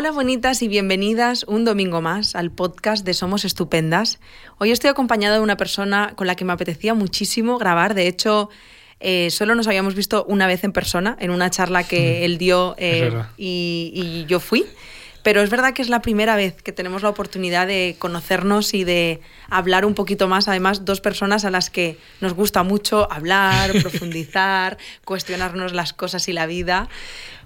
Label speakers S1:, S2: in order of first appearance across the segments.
S1: Hola bonitas y bienvenidas un domingo más al podcast de Somos Estupendas. Hoy estoy acompañada de una persona con la que me apetecía muchísimo grabar. De hecho, eh, solo nos habíamos visto una vez en persona, en una charla que él dio eh, y, y yo fui. Pero es verdad que es la primera vez que tenemos la oportunidad de conocernos y de hablar un poquito más. Además, dos personas a las que nos gusta mucho hablar, profundizar, cuestionarnos las cosas y la vida.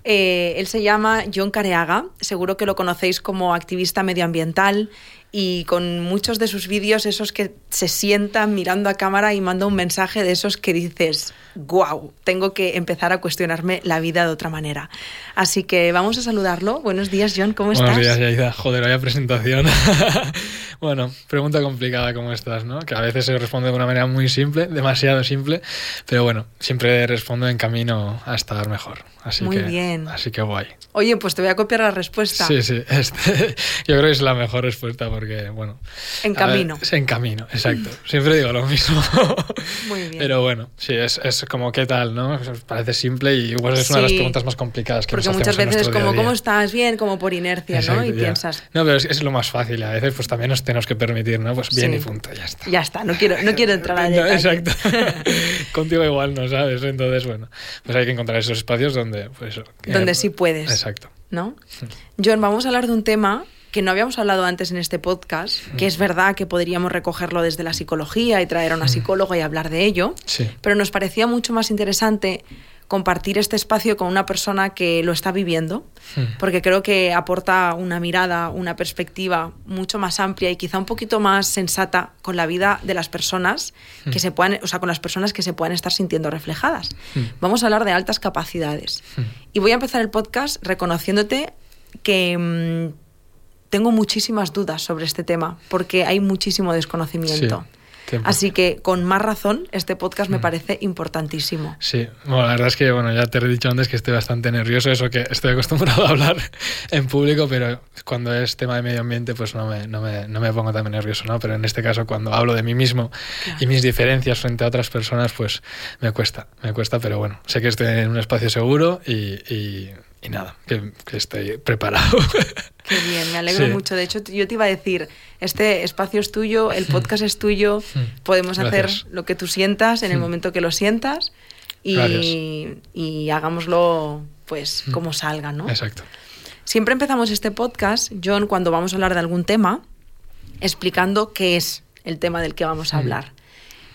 S1: Eh, él se llama John Careaga, seguro que lo conocéis como activista medioambiental y con muchos de sus vídeos, esos que se sientan mirando a cámara y manda un mensaje de esos que dices, wow, tengo que empezar a cuestionarme la vida de otra manera. Así que vamos a saludarlo. Buenos días, John, ¿cómo estás?
S2: Buenos días, Yaida. Joder, vaya presentación. bueno, pregunta complicada, ¿cómo estás? ¿no? Que a veces se responde de una manera muy simple, demasiado simple, pero bueno, siempre respondo en camino a estar mejor. Así
S1: muy
S2: que,
S1: bien.
S2: Así que guay.
S1: Oye, pues te voy a copiar la respuesta.
S2: Sí, sí. Este, yo creo que es la mejor respuesta porque, bueno.
S1: En camino.
S2: Ver, en camino, exacto. Siempre digo lo mismo.
S1: Muy bien.
S2: Pero bueno, sí, es, es como qué tal, ¿no? Parece simple y igual es
S1: Sí.
S2: una de las preguntas más complicadas que
S1: Porque
S2: nos
S1: muchas veces es como,
S2: día día.
S1: ¿cómo estás? Bien, como por inercia, ¿no?
S2: Exacto,
S1: Y
S2: ya.
S1: piensas,
S2: No, pero es, es lo más fácil. A veces pues también nos tenemos que permitir, ¿no? Pues bien
S1: Sí.
S2: y punto, ya está.
S1: ya está, no quiero, no quiero entrar a
S2: No. Exacto. Contigo igual no, ¿sabes? Entonces, bueno, pues hay que encontrar esos espacios donde, pues
S1: Donde sí puedes.
S2: Exacto.
S1: ¿no? John, vamos a hablar de un tema que no habíamos hablado antes en este podcast, que es verdad que podríamos recogerlo desde la psicología y traer a una psicóloga y hablar de ello,
S2: Sí.
S1: pero nos parecía mucho más interesante compartir este espacio con una persona que lo está viviendo,
S2: Hmm.
S1: porque creo que aporta una mirada, una perspectiva mucho más amplia y quizá un poquito más sensata con la vida de las personas que se puedan, o sea, con las personas que se puedan estar sintiendo reflejadas.
S2: Hmm.
S1: Vamos a hablar de altas capacidades.
S2: Hmm.
S1: Y voy a empezar el podcast reconociéndote que mm, tengo muchísimas dudas sobre este tema, porque hay muchísimo desconocimiento.
S2: Sí, tiempo.
S1: Así que, con más razón, este podcast
S2: Mm.
S1: me parece importantísimo.
S2: Sí, bueno, la verdad es que bueno, ya te he dicho antes que estoy bastante nervioso, eso que estoy acostumbrado a hablar en público, pero cuando es tema de medio ambiente, pues no me, no me, no me pongo tan nervioso, ¿no? Pero en este caso, cuando hablo de mí mismo
S1: Claro.
S2: y mis diferencias frente a otras personas, pues me cuesta, me cuesta, pero bueno, sé que estoy en un espacio seguro y, y, y nada, que, que estoy preparado.
S1: Qué bien, me alegro
S2: Sí.
S1: mucho. De hecho, yo te iba a decir, este espacio es tuyo, el podcast es tuyo, podemos hacer lo que tú sientas en el
S2: Mm.
S1: momento que lo sientas y, y hagámoslo pues como salga, ¿no?
S2: Exacto.
S1: Siempre empezamos este podcast, John, cuando vamos a hablar de algún tema, explicando qué es el tema del que vamos a
S2: Mm.
S1: hablar.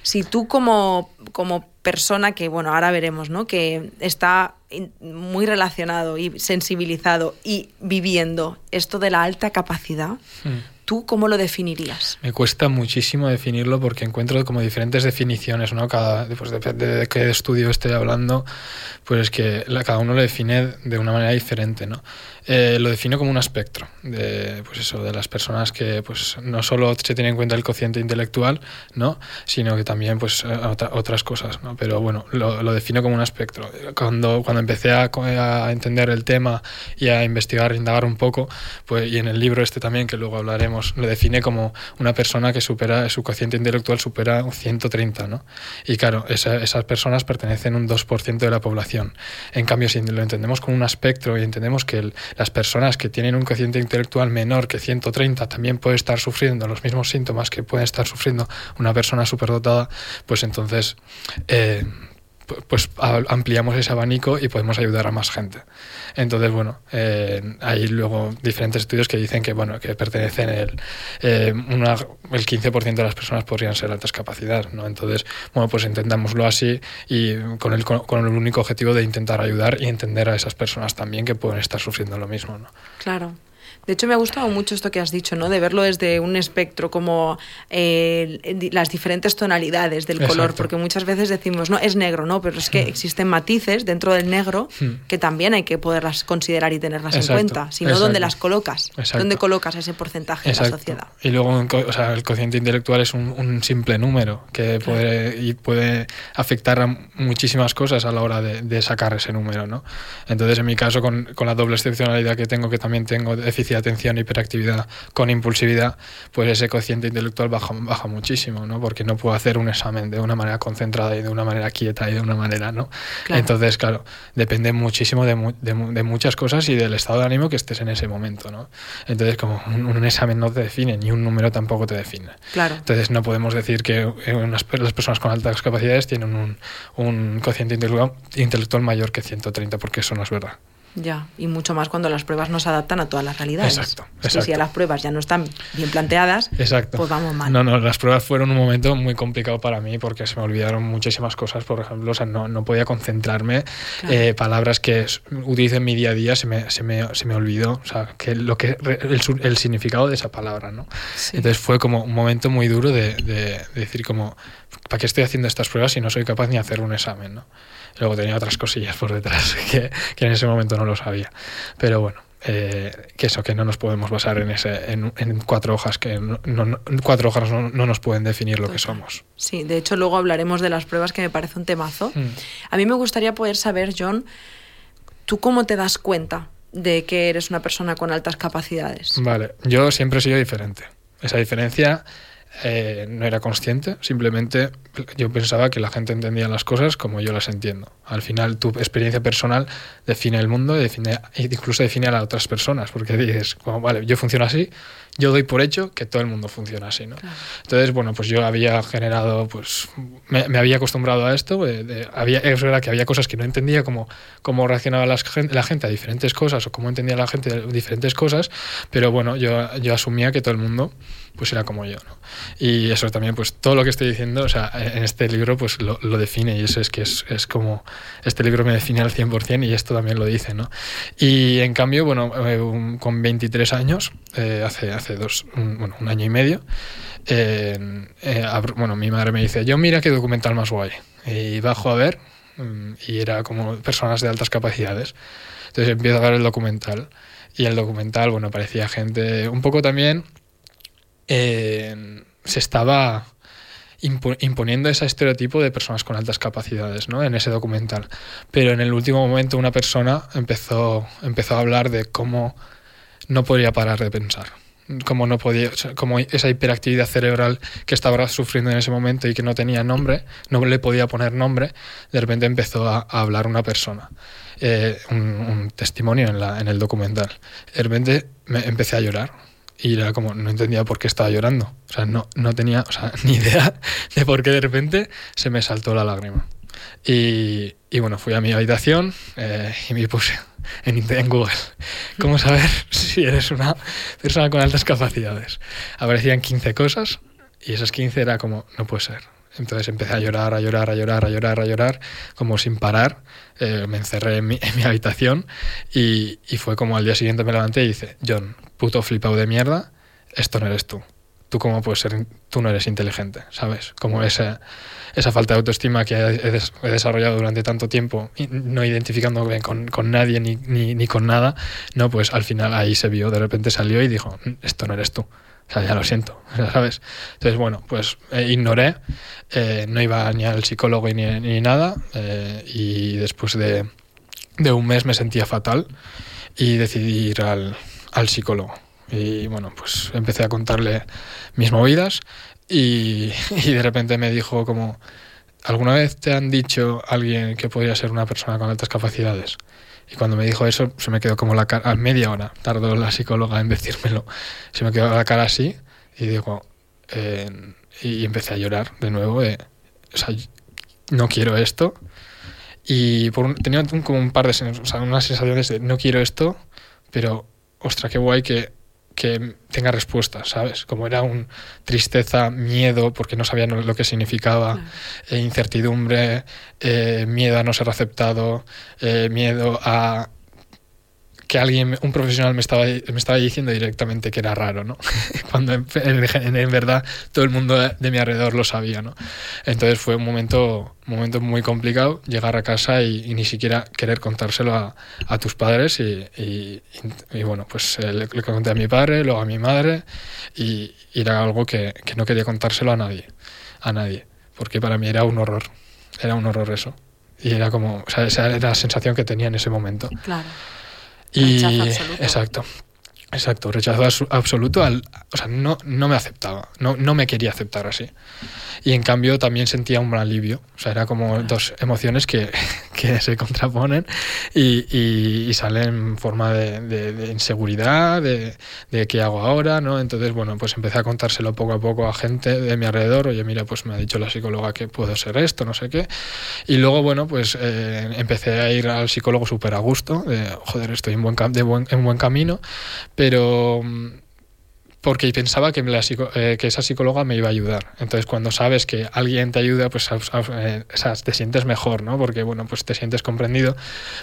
S1: Si tú como, como persona que, bueno, ahora veremos, ¿no? Que está muy relacionado y sensibilizado y viviendo esto de la alta capacidad,
S2: Mm.
S1: ¿Tú cómo lo definirías?
S2: Me cuesta muchísimo definirlo porque encuentro como diferentes definiciones, ¿no? Cada, pues depende de qué estudio esté hablando, pues es que la- cada uno lo define de una manera diferente, ¿no? Eh, lo defino como un espectro de, pues eso, de las personas que pues no solo se tiene en cuenta el cociente intelectual, ¿no? Sino que también pues eh, otra- otras cosas, ¿no? Pero bueno, lo, lo defino como un espectro. Cuando, cuando empecé a, a entender el tema y a investigar, indagar un poco, pues, y en el libro este también, que luego hablaremos, lo define como una persona que supera, su cociente intelectual supera un 130, ¿no? Y claro, esa- esas personas pertenecen a un 2% de la población. En cambio, si lo entendemos como un espectro y entendemos que las personas que tienen un cociente intelectual menor que 130 también pueden estar sufriendo los mismos síntomas que puede estar sufriendo una persona superdotada, pues entonces... eh, pues ampliamos ese abanico y podemos ayudar a más gente. Entonces, bueno, eh, hay luego diferentes estudios que dicen que, bueno, que pertenecen el, eh, una- el 15% de las personas podrían ser altas capacidad, ¿no? Entonces, bueno, pues intentámoslo así y con el, con el único objetivo de intentar ayudar y entender a esas personas también que pueden estar sufriendo lo mismo, ¿no?
S1: Claro. De hecho, me ha gustado mucho esto que has dicho, ¿no? De verlo desde un espectro, como eh, las diferentes tonalidades del color, porque muchas veces decimos, no, es negro, ¿no? Pero es que existen matices dentro del negro
S2: Hmm.
S1: que también hay que poderlas considerar y tenerlas en cuenta. Si no,
S2: exacto.
S1: ¿dónde las colocas? ¿Dónde colocas ese porcentaje de la sociedad?
S2: Y luego o sea, el cociente intelectual es un, un simple número que puede, y puede afectar a muchísimas cosas a la hora de, de sacar ese número. ¿no? Entonces, en mi caso, con, con la doble excepcionalidad que tengo, que también tengo déficit de atención, hiperactividad con impulsividad, pues ese cociente intelectual baja, baja muchísimo, ¿no? Porque no puedo hacer un examen de una manera concentrada y de una manera quieta y de una manera, ¿no? Entonces, claro, depende muchísimo de, de, muchas cosas y del estado de ánimo que estés en ese momento, ¿no? Entonces, como un, examen no te define, ni un número tampoco te define.
S1: Claro.
S2: Entonces, no podemos decir que unas, las personas con altas capacidades tienen un, un cociente intelectual mayor que 130, porque eso no es verdad.
S1: Ya, y mucho más cuando las pruebas no se adaptan a todas las realidades.
S2: Exacto.
S1: si a las pruebas ya no están bien planteadas,
S2: exacto.
S1: pues vamos mal.
S2: No, no, las pruebas fueron un momento muy complicado para mí porque se me olvidaron muchísimas cosas. Por ejemplo, o sea, no, no podía concentrarme. Eh, palabras que utilizo en mi día a día se me, se me, se me olvidó. O sea, que lo que, el, el significado de esa palabra, ¿no? Entonces fue como un momento muy duro de, de, de decir como, ¿para qué estoy haciendo estas pruebas si no soy capaz ni de hacer un examen, ¿no? Luego tenía otras cosillas por detrás que, que en ese momento no lo sabía. Pero bueno, eh, que eso, que no nos podemos basar en, ese, en, cuatro hojas, que no, cuatro hojas no, nos pueden definir lo que somos.
S1: Sí, de hecho luego hablaremos de las pruebas que me parece un temazo.
S2: Mm.
S1: A mí me gustaría poder saber, John, ¿tú cómo te das cuenta de que eres una persona con altas capacidades?
S2: Vale, yo siempre he sido diferente. Esa diferencia eh, no era consciente, simplemente yo pensaba que la gente entendía las cosas como yo las entiendo. Al final tu experiencia personal define el mundo y define, incluso define a las otras personas, porque dices, vale, yo funciono así, yo doy por hecho que todo el mundo funciona así. ¿no? Entonces, bueno, pues yo había generado, pues me, había acostumbrado a esto, había, es verdad que había cosas que no entendía, como cómo reaccionaba la gente, la gente a diferentes cosas o cómo entendía la gente diferentes cosas, pero bueno, yo, yo asumía que todo el mundo pues era como yo. ¿no? Y eso también, pues todo lo que estoy diciendo, o sea, en este libro pues lo, lo define y eso es que es, es, como, este libro me define al 100% y esto también lo dice, ¿no? Y en cambio, bueno, eh, con 23 años, eh, hace, hace dos, un, bueno, un año y medio, eh, bueno, mi madre me dice, yo mira qué documental más guay. Y bajo a ver mm, y era como personas de altas capacidades. Entonces empiezo a ver el documental y el documental, bueno, parecía gente un poco también se estaba imponiendo ese estereotipo de personas con altas capacidades ¿no? en ese documental. Pero en el último momento una persona empezó, empezó a hablar de cómo no podía parar de pensar. Cómo, no podía, como esa hiperactividad cerebral que estaba sufriendo en ese momento y que no tenía nombre, no le podía poner nombre, de repente empezó a, hablar una persona. Eh, un, testimonio en, la, en el documental. De repente me empecé a llorar y era como, no entendía por qué estaba llorando. O sea, no, no tenía o sea, ni idea de por qué de repente se me saltó la lágrima. Y, y bueno, fui a mi habitación eh, y me puse en, en Google cómo saber si eres una persona con altas capacidades. Aparecían 15 cosas y esas 15 era como, no puede ser. Entonces empecé a llorar, a llorar, a llorar, a llorar, a llorar, como sin parar. Eh, me encerré en mi, en mi habitación y, y, fue como al día siguiente me levanté y dice, John, puto flipado de mierda, esto no eres tú. Tú cómo puedes ser, tú no eres inteligente, ¿sabes? Como esa, esa falta de autoestima que he, desarrollado durante tanto tiempo, no identificándome con, con nadie ni, ni, ni, con nada, no, pues al final ahí se vio, de repente salió y dijo, esto no eres tú. O sea, ya lo siento, ¿sabes? Entonces, bueno, pues eh, ignoré, eh, no iba ni al psicólogo ni, ni nada, eh, y después de, de, un mes me sentía fatal y decidí ir al, al psicólogo. Y bueno, pues empecé a contarle mis movidas y, de repente me dijo como, ¿alguna vez te han dicho alguien que podría ser una persona con altas capacidades? Y cuando me dijo eso, se me quedó como la cara, a media hora tardó la psicóloga en decírmelo, se me quedó la cara así y digo, y empecé a llorar de nuevo, no quiero esto. Y tenía como un par de o sea, unas sensaciones de no quiero esto, pero ostra, qué guay que que tenga respuestas, ¿sabes? Como era un tristeza, miedo, porque no sabía lo que significaba, eh, incertidumbre, eh, miedo a no ser aceptado, eh, miedo a que alguien, un profesional me estaba, me estaba diciendo directamente que era raro, ¿no? Cuando en, en, verdad todo el mundo de mi alrededor lo sabía, ¿no? Entonces fue un momento, momento muy complicado llegar a casa y, ni siquiera querer contárselo a, a tus padres y, y, y bueno, pues eh, le, le, conté a mi padre, luego a mi madre y, era algo que, que no quería contárselo a nadie, a nadie, porque para mí era un horror, era un horror eso. Y era como, o sea, esa era la sensación que tenía en ese momento.
S1: Claro.
S2: Y, exacto. Exacto, rechazo absoluto al. O sea, no, no me aceptaba, no, no me quería aceptar así. Y en cambio también sentía un alivio. O sea, era como dos emociones que, que se contraponen y, y, salen en forma de, de, inseguridad, de, de, qué hago ahora, ¿no? Entonces, bueno, pues empecé a contárselo poco a poco a gente de mi alrededor. Oye, mira, pues me ha dicho la psicóloga que puedo ser esto, no sé qué. Y luego, bueno, pues eh, empecé a ir al psicólogo súper a gusto, de, joder, estoy en buen, de buen, en buen camino pero mm, porque pensaba eh, que esa psicóloga me iba a ayudar. Entonces, cuando sabes que alguien te ayuda, pues eh, te sientes mejor, ¿no? Porque, bueno, pues te sientes comprendido.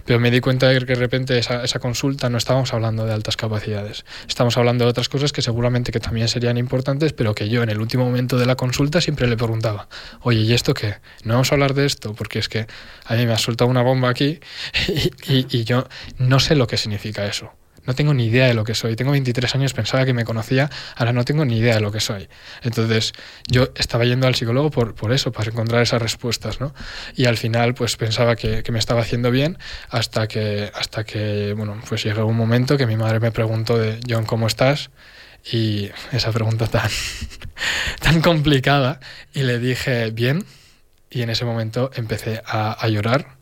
S2: Pero me di cuenta de que de repente esa, consulta no estábamos hablando de altas capacidades. Estamos hablando de otras cosas que seguramente que también serían importantes, pero que yo en el último momento de la consulta siempre le preguntaba, oye, ¿y esto qué? No vamos a hablar de esto, porque es que a mí me ha soltado una bomba aquí y yo no sé lo que significa eso no tengo ni idea de lo que soy. Tengo 23 años, pensaba que me conocía, ahora no tengo ni idea de lo que soy. Entonces, yo estaba yendo al psicólogo por, por eso, para encontrar esas respuestas, ¿no? Y al final, pues pensaba que, que, me estaba haciendo bien hasta que, hasta que, bueno, pues llegó un momento que mi madre me preguntó de, John, ¿cómo estás? Y esa pregunta tan, tan complicada. Y le dije, bien. Y en ese momento empecé a, a llorar.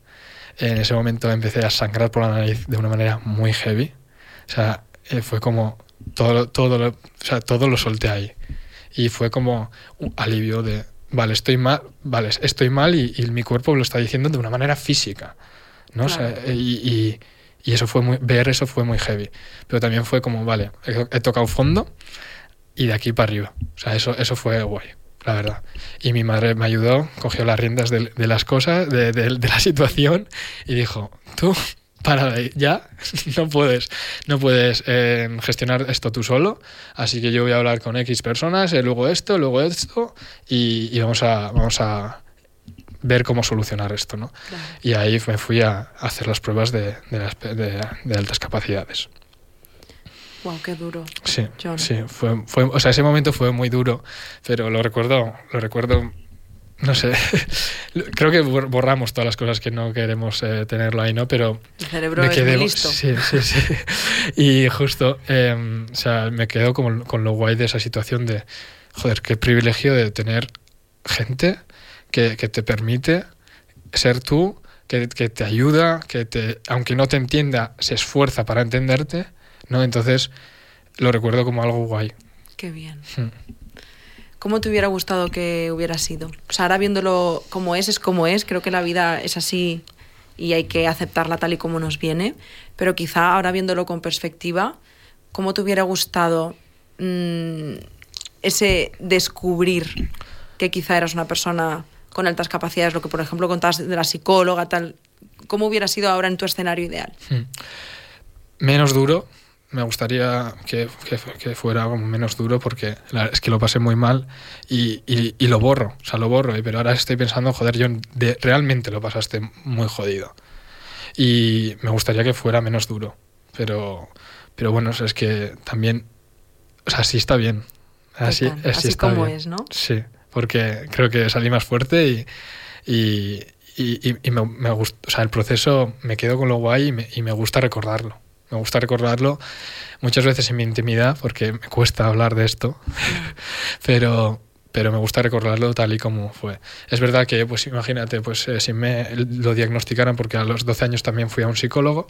S2: En ese momento empecé a sangrar por la nariz de una manera muy heavy o sea, eh, fue como todo, todo, lo, o sea, todo lo solté ahí. Y fue como un alivio de, vale, estoy mal, vale, estoy mal y, mi cuerpo lo está diciendo de una manera física. ¿no? Claro. O sea, y, y, eso fue muy, ver eso fue muy heavy. Pero también fue como, vale, he, he, tocado fondo y de aquí para arriba. O sea, eso, eso fue guay, la verdad. Y mi madre me ayudó, cogió las riendas de, de las cosas, de, de, de la situación y dijo, tú para ya no puedes no puedes eh, gestionar esto tú solo así que yo voy a hablar con x personas eh, luego esto luego esto y, y, vamos a vamos a ver cómo solucionar esto no claro. y ahí me fui a hacer las pruebas de, de, las, de, de altas capacidades
S1: Wow, qué duro.
S2: Sí, John. sí, fue, fue, o sea, ese momento fue muy duro, pero lo recuerdo, lo recuerdo no sé, creo que borramos todas las cosas que no queremos eh, tenerlo ahí, ¿no? Pero
S1: el cerebro me quedé, es muy listo.
S2: Sí, sí, sí. Y justo, eh, o sea, me quedo como, con lo guay de esa situación de, joder, qué privilegio de tener gente que, que te permite ser tú, que, que, te ayuda, que te, aunque no te entienda, se esfuerza para entenderte, ¿no? Entonces, lo recuerdo como algo guay.
S1: Qué bien. Hmm. ¿Cómo te hubiera gustado que hubiera sido? O sea, ahora viéndolo como es, es como es. Creo que la vida es así y hay que aceptarla tal y como nos viene. Pero quizá ahora viéndolo con perspectiva, ¿cómo te hubiera gustado mmm, ese descubrir que quizá eras una persona con altas capacidades, lo que por ejemplo contabas de la psicóloga, tal? ¿Cómo hubiera sido ahora en tu escenario ideal?
S2: Hmm. Menos duro, me gustaría que, que, que, fuera como menos duro porque la, es que lo pasé muy mal y, y, y, lo borro, o sea, lo borro, pero ahora estoy pensando, joder, de, realmente lo pasaste muy jodido. Y me gustaría que fuera menos duro, pero, pero bueno, es que también, o sea, sí está bien. Así,
S1: así, así
S2: está
S1: como
S2: bien.
S1: es, ¿no?
S2: Sí, porque creo que salí más fuerte y, y, y, y me, me gusta, o sea, el proceso me quedo con lo guay y me, y me gusta recordarlo me gusta recordarlo muchas veces en mi intimidad porque me cuesta hablar de esto, pero, pero me gusta recordarlo tal y como fue. Es verdad que, pues imagínate, pues eh, si me lo diagnosticaran, porque a los 12 años también fui a un psicólogo,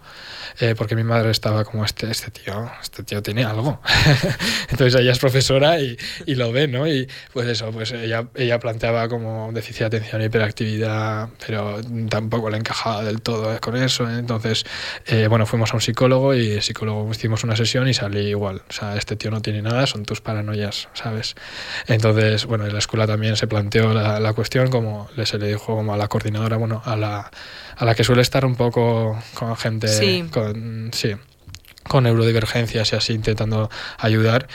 S2: eh, porque mi madre estaba como, este, este tío, este tío tiene algo. Entonces ella es profesora y, y, lo ve, ¿no? Y pues eso, pues ella, ella planteaba como déficit de atención y hiperactividad, pero tampoco le encajaba del todo con eso. Entonces, eh, bueno, fuimos a un psicólogo y el psicólogo hicimos una sesión y salí igual. O sea, este tío no tiene nada, son tus paranoias, ¿sabes? Entonces, bueno, en la escuela también se planteó la, la cuestión, como se le dijo como a la coordinadora, bueno, a la, a la que suele estar un poco con gente,
S1: sí.
S2: con, sí, con neurodivergencias y así intentando ayudar,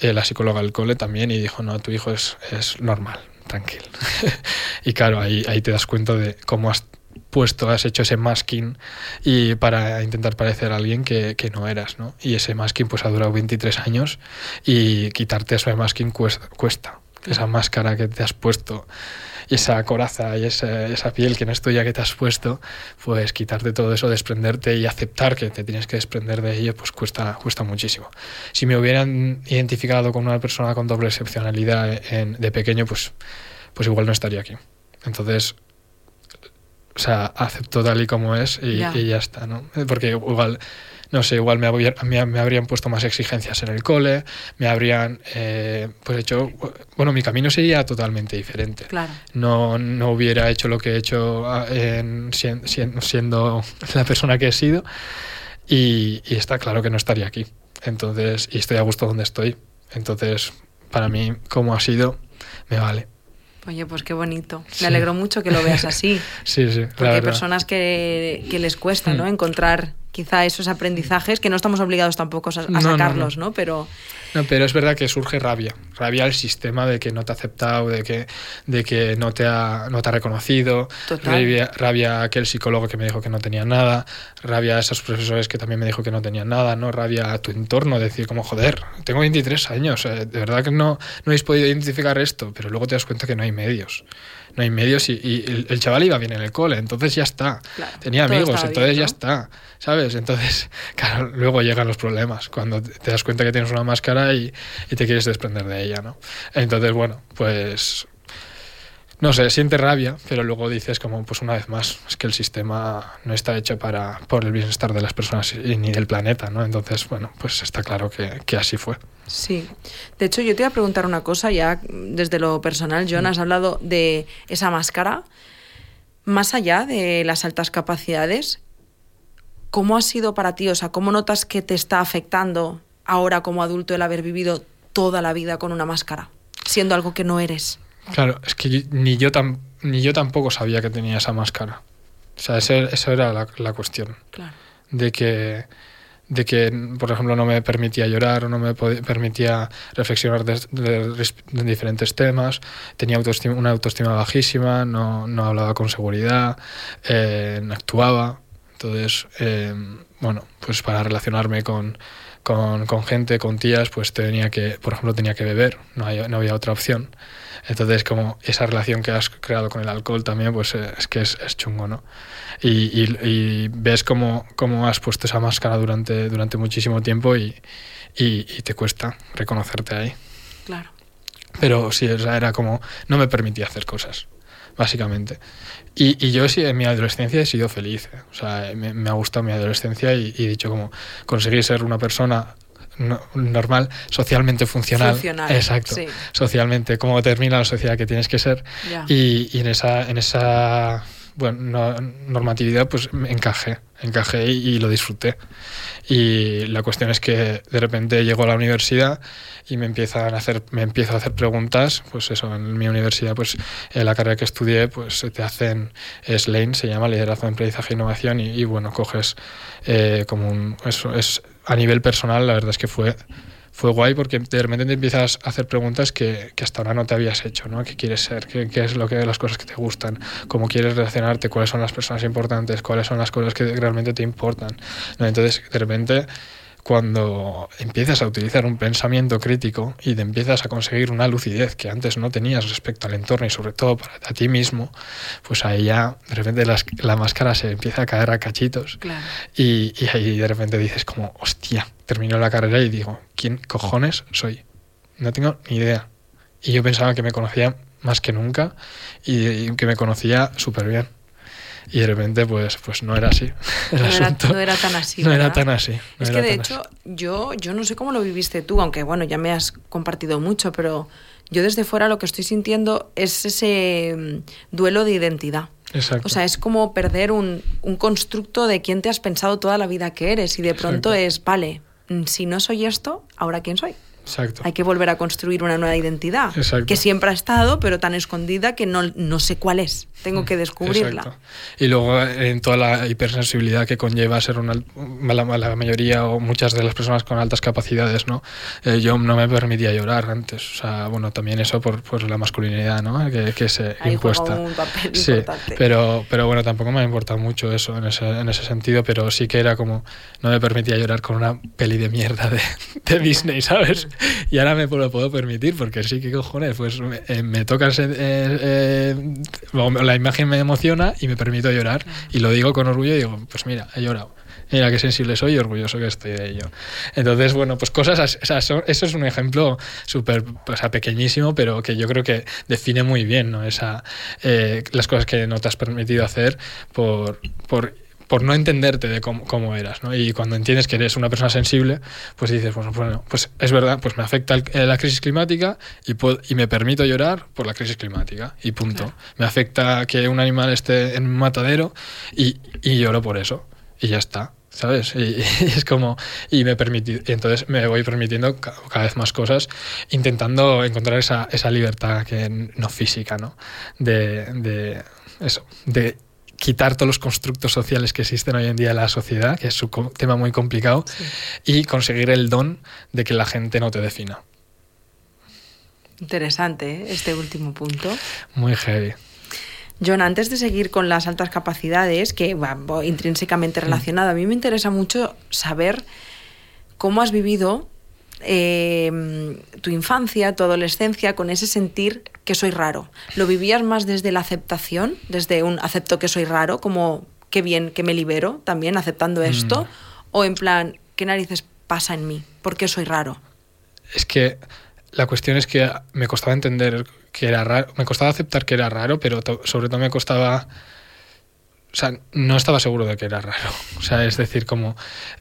S2: eh, la psicóloga del cole también y dijo, no, tu hijo es, es normal, tranquilo. y claro, ahí, ahí te das cuenta de cómo has puesto, has hecho ese masking y para intentar parecer a alguien que, que, no eras, ¿no? Y ese masking pues ha durado 23 años y quitarte ese masking cuesta. cuesta esa máscara que te has puesto y esa coraza y esa, esa, piel que no es tuya que te has puesto, pues quitarte todo eso, desprenderte y aceptar que te tienes que desprender de ello, pues cuesta, cuesta muchísimo. Si me hubieran identificado con una persona con doble excepcionalidad en, de pequeño, pues, pues igual no estaría aquí. Entonces, o sea, acepto tal y como es y ya, y ya está, ¿no? Porque igual no sé, igual me, me, me, habrían puesto más exigencias en el cole, me habrían, eh, pues hecho, bueno, mi camino sería totalmente diferente.
S1: Claro.
S2: No, no hubiera hecho lo que he hecho ah, en, siendo, siendo la persona que he sido y, y, está claro que no estaría aquí. Entonces, y estoy a gusto donde estoy. Entonces, para mí, como ha sido, me vale.
S1: Oye, pues qué bonito. Sí. Me alegro mucho que lo veas así.
S2: sí, sí.
S1: Porque hay personas que, que les cuesta, ¿no? Encontrar quizá esos aprendizajes que no estamos obligados tampoco a, a no, sacarlos, no, no, Pero
S2: no, pero es verdad que surge rabia, rabia al sistema de que no te ha aceptado, de que de que no te ha no te ha reconocido, rabia, rabia a aquel psicólogo que me dijo que no tenía nada, rabia a esos profesores que también me dijo que no tenían nada, no rabia a tu entorno, decir como joder, tengo 23 años, eh, de verdad que no no habéis podido identificar esto, pero luego te das cuenta que no hay medios no hay medios y, y el, el, chaval iba bien en el cole, entonces ya está.
S1: Claro,
S2: Tenía amigos, entonces
S1: bien, ¿no?
S2: ya está, ¿sabes? Entonces, claro, luego llegan los problemas, cuando te das cuenta que tienes una máscara y, y te quieres desprender de ella, ¿no? Entonces, bueno, pues no sé, siente rabia, pero luego dices como, pues una vez más, es que el sistema no está hecho para por el bienestar de las personas y ni del planeta, ¿no? Entonces, bueno, pues está claro que, que así fue.
S1: Sí. De hecho, yo te iba a preguntar una cosa ya desde lo personal. John, mm. has hablado de esa máscara. Más allá de las altas capacidades, ¿cómo ha sido para ti? O sea, ¿cómo notas que te está afectando ahora como adulto el haber vivido toda la vida con una máscara, siendo algo que no eres?
S2: Claro, es que ni yo, tam, ni yo tampoco sabía que tenía esa máscara. O sea, ese, eso era la, la cuestión.
S1: Claro.
S2: De que, de que, por ejemplo, no me permitía llorar o no me permitía reflexionar de, de, de diferentes temas. Tenía autoestima, una autoestima bajísima, no, no hablaba con seguridad, eh, no actuaba. Entonces, eh, bueno, pues para relacionarme con, con, con, gente, con tías, pues tenía que, por ejemplo, tenía que beber, no, hay, no había otra opción. Entonces, como esa relación que has creado con el alcohol también, pues eh, es que es, es chungo, ¿no? Y, y, y, ves cómo, cómo has puesto esa máscara durante, durante muchísimo tiempo y, y, y te cuesta reconocerte ahí.
S1: Claro.
S2: Pero sí, o sea, era como, no me permitía hacer cosas, básicamente. Y, y, yo sí, en mi adolescencia he sido feliz. ¿eh? O sea, me, me, ha gustado mi adolescencia y, y, he dicho como conseguir ser una persona no, normal, socialmente funcional.
S1: funcional
S2: Exacto.
S1: Sí.
S2: Socialmente, cómo termina la sociedad que tienes que ser. Y, y, en esa, en esa bueno, no, normatividad, pues encajé, encajé y, y, lo disfruté. Y la cuestión es que de repente llego a la universidad y me empiezan a hacer, me empiezo a hacer preguntas, pues eso, en mi universidad, pues en la carrera que estudié, pues te hacen, es LANE, se llama Liderazgo de Aprendizaje e Innovación, y, y bueno, coges eh, como un, eso es a nivel personal, la verdad es que fue fue guay porque de repente te empiezas a hacer preguntas que, que hasta ahora no te habías hecho, ¿no? ¿Qué quieres ser? ¿Qué, ¿Qué, es lo que las cosas que te gustan? ¿Cómo quieres relacionarte? ¿Cuáles son las personas importantes? ¿Cuáles son las cosas que realmente te importan? ¿No? Entonces, de repente, cuando empiezas a utilizar un pensamiento crítico y te empiezas a conseguir una lucidez que antes no tenías respecto al entorno y sobre todo para a ti mismo, pues ahí ya de repente las, la máscara se empieza a caer a cachitos
S1: claro.
S2: y, y, ahí de repente dices como, hostia, termino la carrera y digo, ¿quién cojones soy? No tengo ni idea. Y yo pensaba que me conocía más que nunca y, y que me conocía súper bien y de repente pues pues no era así
S1: el no, asunto. Era, no era tan así
S2: no era tan así no
S1: es que de hecho así. yo yo no sé cómo lo viviste tú aunque bueno ya me has compartido mucho pero yo desde fuera lo que estoy sintiendo es ese mm, duelo de identidad
S2: Exacto.
S1: O sea, es como perder un, un, constructo de quién te has pensado toda la vida que eres y de pronto es, vale, si no soy esto, ¿ahora quién soy?
S2: Exacto.
S1: Hay que volver a construir una nueva identidad
S2: Exacto.
S1: que siempre ha estado, pero tan escondida que no, no sé cuál es. Tengo que descubrirla.
S2: Exacto. Y luego en toda la hipersensibilidad que conlleva ser una, la, la, mayoría o muchas de las personas con altas capacidades, ¿no? Eh, yo no me permitía llorar antes. O sea, bueno, también eso por, por la masculinidad, ¿no? Que, que se
S1: Ahí
S2: impuesta.
S1: un papel
S2: sí,
S1: importante.
S2: pero, pero bueno, tampoco me ha importado mucho eso en ese, en ese sentido, pero sí que era como, no me permitía llorar con una peli de mierda de, de Disney, ¿sabes? Y ahora me lo puedo permitir porque sí, que cojones, pues me, eh, me eh, eh, la imagen me emociona y me permito llorar. Y lo digo con orgullo y digo, pues mira, he llorado. Mira qué sensible soy y orgulloso que estoy de ello. Entonces, bueno, pues cosas. O sea, son- eso es un ejemplo súper, o sea, pequeñísimo, pero que yo creo que define muy bien, ¿no? Esa, eh, las cosas que no te has permitido hacer por, por, por no entenderte de cómo, cómo eras, ¿no? Y cuando entiendes que eres una persona sensible, pues dices, bueno, bueno, pues es verdad, pues me afecta el- eh, la crisis climática y, puedo- y me permito llorar por la crisis climática y punto.
S1: Claro.
S2: Me afecta que un animal esté en un matadero y, y lloro por eso y ya está. ¿Sabes? Y, y es como. Y me permití, y entonces me voy permitiendo ca- cada vez más cosas, intentando encontrar esa, esa libertad que no física, ¿no? De, de eso, de quitar todos los constructos sociales que existen hoy en día en la sociedad, que es un tema muy complicado, y conseguir el don de que la gente no te defina.
S1: Interesante ¿eh? este último punto.
S2: Muy heavy.
S1: John, antes de seguir con las altas capacidades, que va intrínsecamente relacionado, a mí me interesa mucho saber cómo has vivido eh, tu infancia, tu adolescencia, con ese sentir que soy raro. ¿Lo vivías más desde la aceptación, desde un acepto que soy raro, como qué bien que me libero también aceptando esto? ¿O en plan, qué narices pasa en mí? ¿Por qué soy raro?
S2: Es que la cuestión es que me costaba entender que era raro, me costaba aceptar que era raro, pero sobre todo me costaba, o sea, no estaba seguro de que era raro. O sea, es decir, como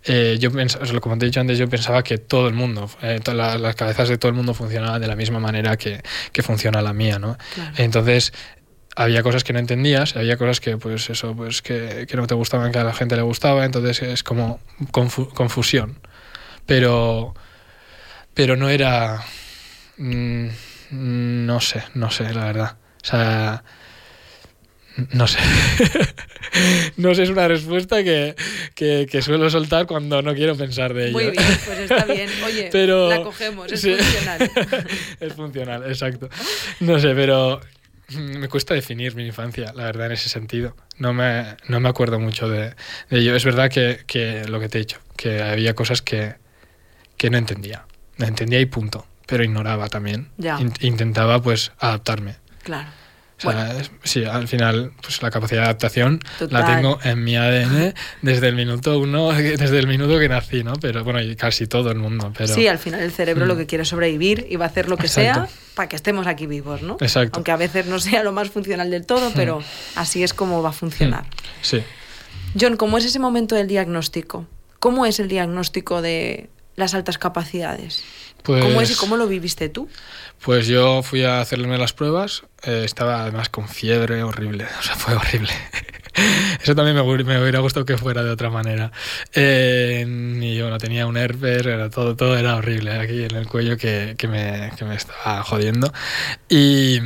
S2: eh, yo pensaba, como te he dicho antes, yo pensaba que todo el mundo, eh, to- la- las cabezas de todo el mundo funcionaban de la misma manera que, que funciona la mía, ¿no?
S1: Claro.
S2: Entonces había cosas que no entendías, había cosas que pues eso, pues que, que no te gustaban, que a la gente le gustaba, entonces es como confu- confusión. Pero pero no era mm, no sé, no sé, la verdad. O sea, no sé. no sé, es una respuesta que, que, que suelo soltar cuando no quiero pensar de ello.
S1: Muy bien, pues está bien. Oye,
S2: Pero-
S1: la cogemos, es
S2: sí.
S1: funcional.
S2: es funcional, exacto. No sé, pero mm, me cuesta definir mi infancia, la verdad, en ese sentido. No me, no me acuerdo mucho de, de ello. Es verdad que, que lo que te he dicho, que había cosas que, que no entendía. No entendía y punto. Pero ignoraba también.
S1: Ya.
S2: In- intentaba pues adaptarme.
S1: Claro.
S2: O sea, es- sí, al final, pues la capacidad de adaptación
S1: Total.
S2: la tengo en mi ADN desde el minuto uno, desde el minuto que nací, ¿no? Pero bueno, y casi todo el mundo. Pero,
S1: Sí, al final el cerebro
S2: Mm.
S1: lo que quiere es sobrevivir y va a hacer lo que
S2: Exacto.
S1: sea para que estemos aquí vivos, ¿no?
S2: Exacto. Mm.
S1: Aunque a veces no sea lo más funcional del todo, pero así es como va a funcionar.
S2: Sí.
S1: John, ¿cómo es ese momento del diagnóstico? ¿Cómo es el diagnóstico de las altas capacidades?
S2: Pues,
S1: ¿Cómo es y cómo lo viviste tú?
S2: Pues yo fui a hacerme las pruebas, eh, estaba además con fiebre horrible, o sea, fue horrible. Eso también me, hu- me hubiera gustado que fuera de otra manera. Eh, y yo no tenía un herpes, era todo, todo era horrible aquí en el cuello que, que me, que me estaba jodiendo. Y,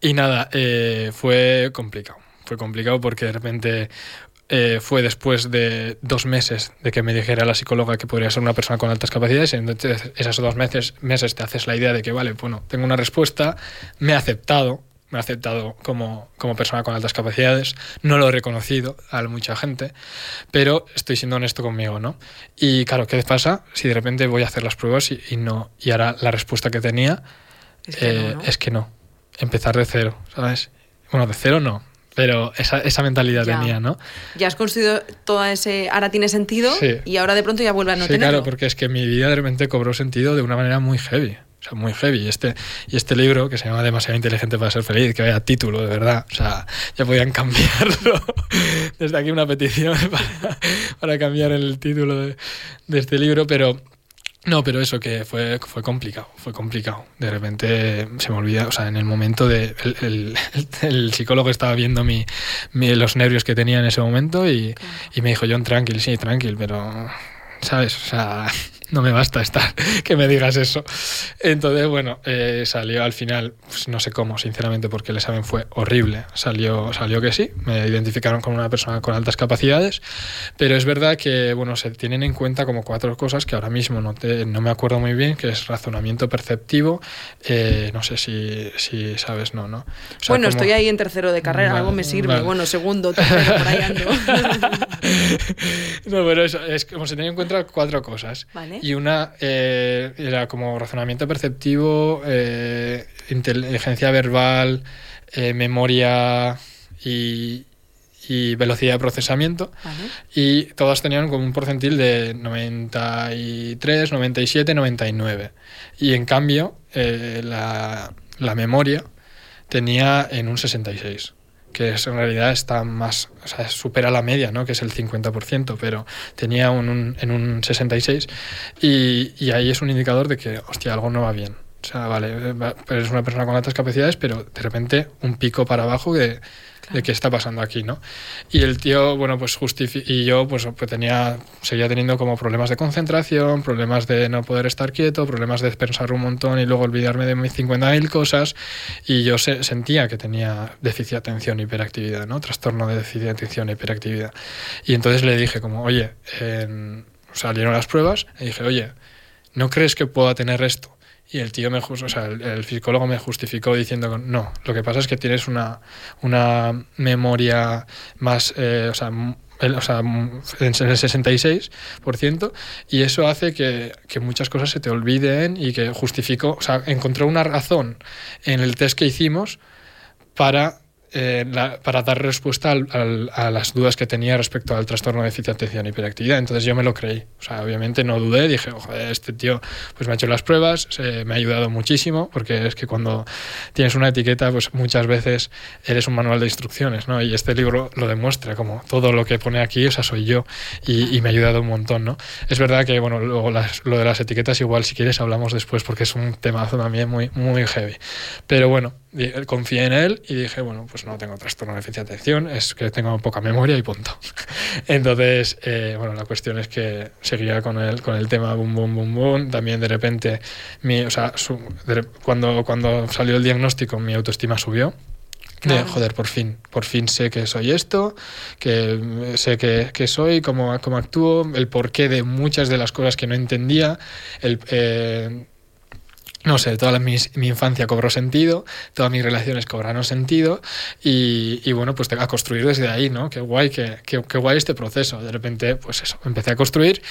S2: y nada, eh, fue complicado. Fue complicado porque de repente eh, fue después de dos meses de que me dijera la psicóloga que podría ser una persona con altas capacidades. Entonces, esos dos meses, meses te haces la idea de que, vale, bueno, tengo una respuesta, me ha aceptado, me ha aceptado como, como persona con altas capacidades, no lo he reconocido a mucha gente, pero estoy siendo honesto conmigo, ¿no? Y claro, ¿qué pasa si de repente voy a hacer las pruebas y, y no, y ahora la respuesta que tenía
S1: Es que no,
S2: eh,
S1: ¿no?
S2: es que no. Empezar de cero, ¿sabes? Bueno, de cero no, pero esa, esa mentalidad
S1: Ya.
S2: tenía, ¿no?
S1: Ya has construido todo ese... Ahora tiene sentido
S2: Sí.
S1: y ahora de pronto ya vuelve a no
S2: sí,
S1: tenerlo.
S2: claro, porque es que mi vida de repente cobró sentido de una manera muy heavy. O sea, muy heavy. Y este, y este libro, que se llama Demasiado inteligente para ser feliz, que vaya título, de verdad. O sea, ya podían cambiarlo. Desde aquí una petición para, para cambiar el título de, de este libro, pero... No, pero eso que fue, fue complicado, fue complicado. De repente se me olvida, o sea, en el momento de... El, el- el psicólogo estaba viendo mi, mi- los nervios que tenía en ese momento y, y me dijo, John, tranquil, sí, tranquil, pero... ¿Sabes? O sea, no me basta estar que me digas eso. Entonces, bueno, eh, salió al final, pues no sé cómo, sinceramente, porque el examen fue horrible. Salió, salió que sí, me identificaron como una persona con altas capacidades, pero es verdad que, bueno, se tienen en cuenta como cuatro cosas que ahora mismo no, te, no me acuerdo muy bien, que es razonamiento perceptivo, eh, no sé si, si sabes, no, ¿no? O sea,
S1: bueno,
S2: como-
S1: estoy ahí en tercero de carrera,
S2: Vale,
S1: algo me sirve.
S2: vale.
S1: Bueno, segundo, tercero, por ahí ando.
S2: no, pero es como se tienen en cuenta cuatro cosas.
S1: Vale.
S2: Y una eh, era como razonamiento perceptivo, eh, inteligencia verbal, eh, memoria y, y velocidad de procesamiento. Y todas tenían como un porcentil de 93, 97, 99. Y en cambio, eh, la, la, memoria tenía en un 66 que es, en realidad está más, o sea, supera la media, ¿no? que es el 50%, pero tenía un, en un 66 y, y ahí es un indicador de que, hostia, algo no va bien. O sea, vale, eres una persona con altas capacidades, pero de repente un pico para abajo que de qué está pasando aquí, ¿no? Y el tío, bueno, pues y yo pues, pues, tenía, seguía teniendo como problemas de concentración, problemas de no poder estar quieto, problemas de pensar un montón y luego olvidarme de mis 50.000 cosas, y yo se, sentía que tenía déficit de atención, hiperactividad, ¿no? Trastorno de déficit de atención, hiperactividad. Y entonces le dije como, oye, salieron las pruebas, y dije, oye, ¿no crees que pueda tener esto? Y el tío me o sea, el, psicólogo me justificó diciendo no, lo que pasa es que tienes una, una memoria más, eh, o sea, o sea, en el 66%, y eso hace que, que, muchas cosas se te olviden y que justificó, o sea, encontró una razón en el test que hicimos para eh, para dar respuesta a las dudas que tenía respecto al trastorno de déficit atención y hiperactividad. Entonces yo me lo creí. O sea, obviamente no dudé, dije, joder, este tío pues me ha hecho las pruebas, me ha ayudado muchísimo, porque es que cuando tienes una etiqueta, pues muchas veces eres un manual de instrucciones, ¿no? Y este libro lo demuestra, como todo lo que pone aquí, o sea, soy yo, y, me ha ayudado un montón, ¿no? Es verdad que, bueno, luego lo de las etiquetas, igual si quieres hablamos después, porque es un temazo también muy, muy heavy. Pero bueno, confié en él y dije, bueno, pues no tengo trastorno de déficit de atención, es que tengo poca memoria y punto. Entonces, eh, bueno, la cuestión es que seguía con el, con el tema boom, boom, boom, boom. También de repente, mi, o sea, cuando, cuando salió el diagnóstico, mi autoestima subió. De, joder, por fin, por fin sé que soy esto, que sé que, que soy, cómo, cómo, actúo, el porqué de muchas de las cosas que no entendía, el, eh, no sé, toda mi, infancia cobró sentido, todas mis relaciones cobraron sentido y, bueno, pues a construir desde ahí, ¿no? Qué guay, qué, qué, guay este proceso. De repente, pues eso, empecé a construir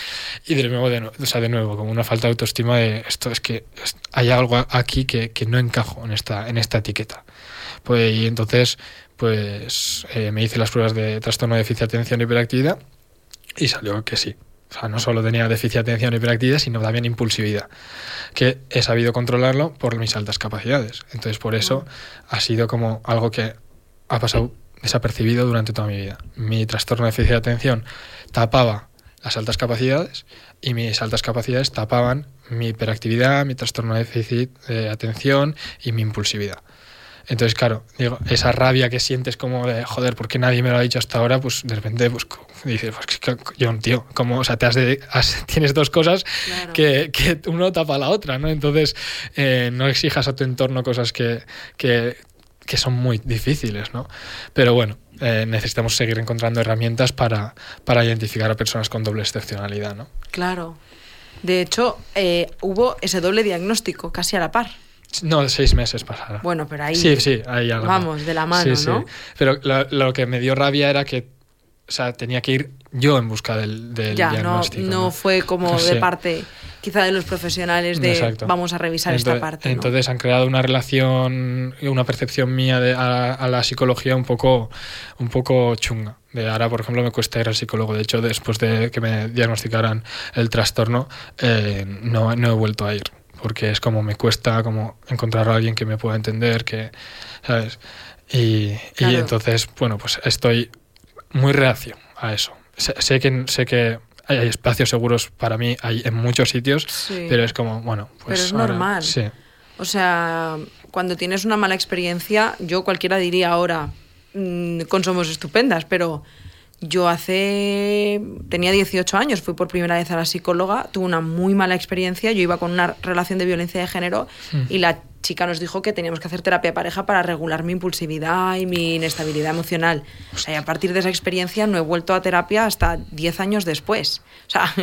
S2: y de nuevo, de, o sea, de nuevo, como una falta de autoestima de esto, es que hay algo aquí que, que no encajo en esta, en esta etiqueta. Pues, y entonces, pues eh, me hice las pruebas de trastorno de déficit de atención y hiperactividad y salió que sí, o sea, no solo tenía déficit de atención y hiperactividad, sino también impulsividad, que he sabido controlarlo por mis altas capacidades. Entonces, por eso ha sido como algo que ha pasado desapercibido durante toda mi vida. Mi trastorno de déficit de atención tapaba las altas capacidades y mis altas capacidades tapaban mi hiperactividad, mi trastorno de déficit de atención y mi impulsividad. Entonces, claro, digo, esa rabia que sientes como de, joder, ¿por qué nadie me lo ha dicho hasta ahora? Pues de repente, pues dices, pues yo, tío, como, o sea, te has tienes dos cosas que, que, uno tapa la otra, ¿no? Entonces, eh, no exijas a tu entorno cosas que, que, que son muy difíciles, ¿no? Pero bueno, eh, necesitamos seguir encontrando herramientas para, para identificar a personas con doble excepcionalidad, ¿no?
S1: Claro. De hecho, eh, hubo ese doble diagnóstico casi a la par.
S2: No, seis meses pasaron.
S1: Bueno, pero ahí.
S2: Sí, sí, ahí ya
S1: Vamos, de la mano, ¿no?
S2: Pero lo, que me dio rabia era que. O sea, tenía que ir yo en busca del, del
S1: ya,
S2: diagnóstico.
S1: No, no, fue como de parte, quizá de los profesionales, de vamos a revisar esta parte.
S2: Entonces han creado una relación, una percepción mía de, a, la psicología un poco, un poco chunga. De ahora, por ejemplo, me cuesta ir al psicólogo. De hecho, después de que me diagnosticaran el trastorno, eh, no, no he vuelto a ir porque es como me cuesta como encontrar a alguien que me pueda entender, que, ¿sabes? Y, y entonces, bueno, pues estoy muy reacio a eso. Sé, que, sé que hay espacios seguros para mí hay en muchos sitios, pero es como, bueno, pues...
S1: Pero es normal.
S2: Sí.
S1: O sea, cuando tienes una mala experiencia, yo cualquiera diría ahora, mmm, con Somos Estupendas, pero yo hace. tenía 18 años, fui por primera vez a la psicóloga, tuve una muy mala experiencia. Yo iba con una relación de violencia de género hmm. y la chica nos dijo que teníamos que hacer terapia de pareja para regular mi impulsividad y mi inestabilidad emocional. O sea, y a partir de esa experiencia no he vuelto a terapia hasta 10 años después. O sea,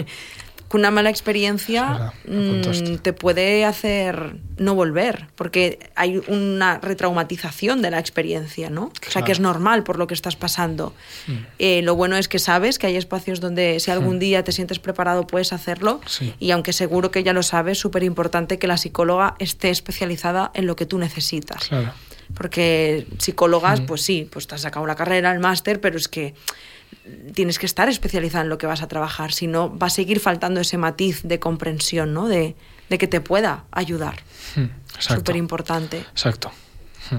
S1: que una mala experiencia mm, te puede hacer no volver, porque hay una retraumatización de la experiencia, ¿no? O sea, que es normal por lo que estás pasando. Mm. Eh, lo bueno es que sabes que hay espacios donde si algún mm. día te sientes preparado puedes hacerlo y aunque seguro que ya lo sabes, súper importante que la psicóloga esté especializada en lo que tú necesitas. Claro. Porque psicólogas, pues sí, pues te has sacado la carrera, el máster, pero es que tienes que estar especializado en lo que vas a trabajar, si no va a seguir faltando ese matiz de comprensión, ¿no? De, que te pueda ayudar. Hmm, Súper importante.
S2: Exacto.
S1: Hmm.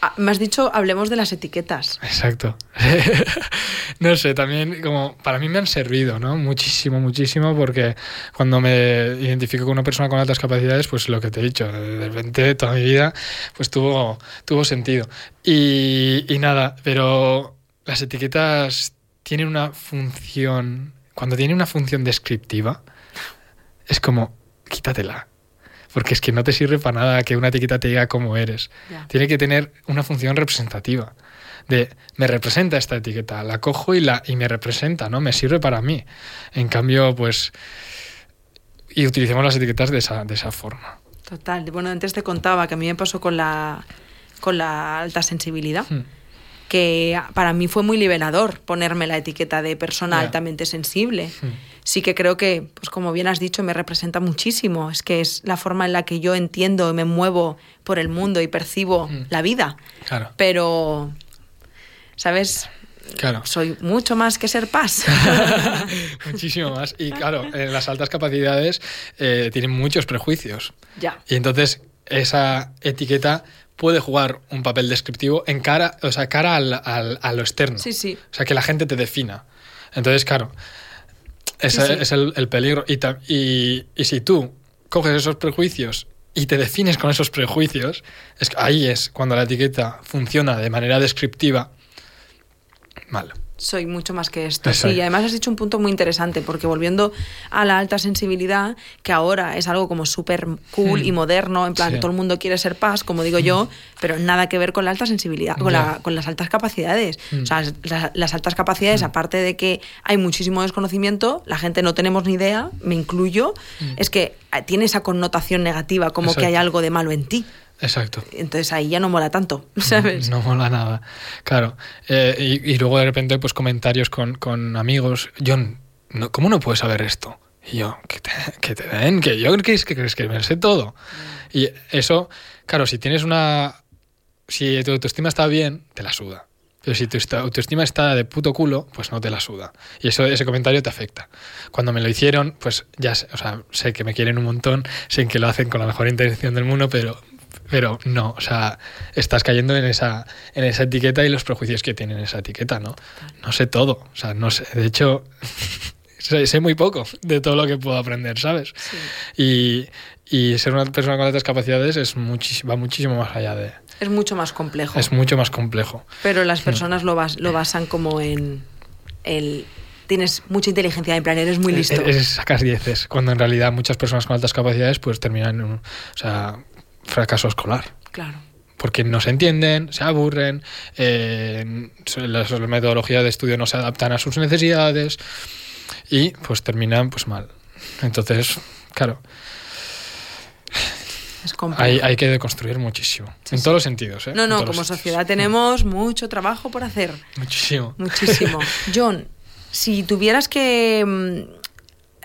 S1: Ah, me has dicho, hablemos de las etiquetas.
S2: Exacto. no sé, también como para mí me han servido, ¿no? Muchísimo, muchísimo, porque cuando me identifico con una persona con altas capacidades, pues lo que te he dicho, de repente toda mi vida, pues tuvo, tuvo sentido. Y, y nada, pero las etiquetas tienen una función, cuando tienen una función descriptiva, es como, quítatela. Porque es que no te sirve para nada que una etiqueta te diga cómo eres. Tiene que tener una función representativa. De, me representa esta etiqueta, la cojo y, la, y me representa, ¿no? Me sirve para mí. En cambio, pues... Y utilicemos las etiquetas de esa, de esa forma.
S1: Total. Bueno, antes te contaba que a mí me pasó con la, con la alta sensibilidad. Hmm que para mí fue muy liberador ponerme la etiqueta de persona altamente sensible. Sí que creo que, pues como bien has dicho, me representa muchísimo. Es que es la forma en la que yo entiendo y me muevo por el mundo y percibo hmm. la vida.
S2: Claro.
S1: Pero, ¿sabes?
S2: Claro.
S1: Soy mucho más que ser paz.
S2: Muchísimo más. Y claro, en las altas capacidades eh, tienen muchos prejuicios.
S1: Ya.
S2: Y entonces esa etiqueta puede jugar un papel descriptivo en cara, o sea, cara al, a lo externo.
S1: Sí, sí.
S2: O sea, que la gente te defina. Entonces, claro, ese es el, peligro. Y, y, y, si tú coges esos prejuicios y te defines con esos prejuicios, es, ahí es cuando la etiqueta funciona de manera descriptiva mal
S1: soy mucho más que esto. Sí, además has dicho un punto muy interesante, porque volviendo a la alta sensibilidad, que ahora es algo como súper cool y hmm. moderno, en plan, todo el mundo quiere ser paz, como digo yo, hmm. pero nada que ver con la alta sensibilidad, con, la, con las altas capacidades. Hmm. O sea, las, altas capacidades, aparte de que hay muchísimo desconocimiento, la gente no tenemos ni idea, me incluyo, es que tiene esa connotación negativa, como que hay algo de malo en ti.
S2: Exacto.
S1: Entonces ahí ya no mola tanto, ¿sabes?
S2: No, mola nada, claro. Eh, y, luego de repente, pues comentarios con, amigos. John, no, ¿cómo no puedes saber esto? Y yo, que te, que te den, que yo crees que crees que me sé todo. Y eso, claro, si tienes una. Si tu autoestima está bien, te la suda. Pero si tu autoestima está de puto culo, pues no te la suda. Y eso, ese comentario te afecta. Cuando me lo hicieron, pues ya sé, o sea, sé que me quieren un montón, sé que lo hacen con la mejor intención del mundo, pero pero no, o sea, estás cayendo en esa, en esa etiqueta y los prejuicios que tienen esa etiqueta, ¿no? No sé todo, o sea, no sé, de hecho, sé, muy poco de todo lo que puedo aprender, ¿sabes? Y, y, ser una persona con altas capacidades es va muchísimo más allá de...
S1: Es mucho más complejo.
S2: Es mucho más complejo.
S1: Pero las personas lo, bas, lo basan como en el tienes mucha inteligencia, en plan, eres muy listo.
S2: Es, sacas dieces, cuando en realidad muchas personas con altas capacidades pues terminan, o sea, fracaso escolar.
S1: Claro.
S2: Porque no se entienden, se aburren, eh, las metodologías de estudio no se adaptan a sus necesidades y pues terminan pues mal. Entonces, claro. hay, hay, que deconstruir muchísimo, en todos los sentidos. ¿eh?
S1: No, no, como sociedad tenemos mucho trabajo por hacer.
S2: Muchísimo.
S1: Muchísimo. John, si tuvieras que mm,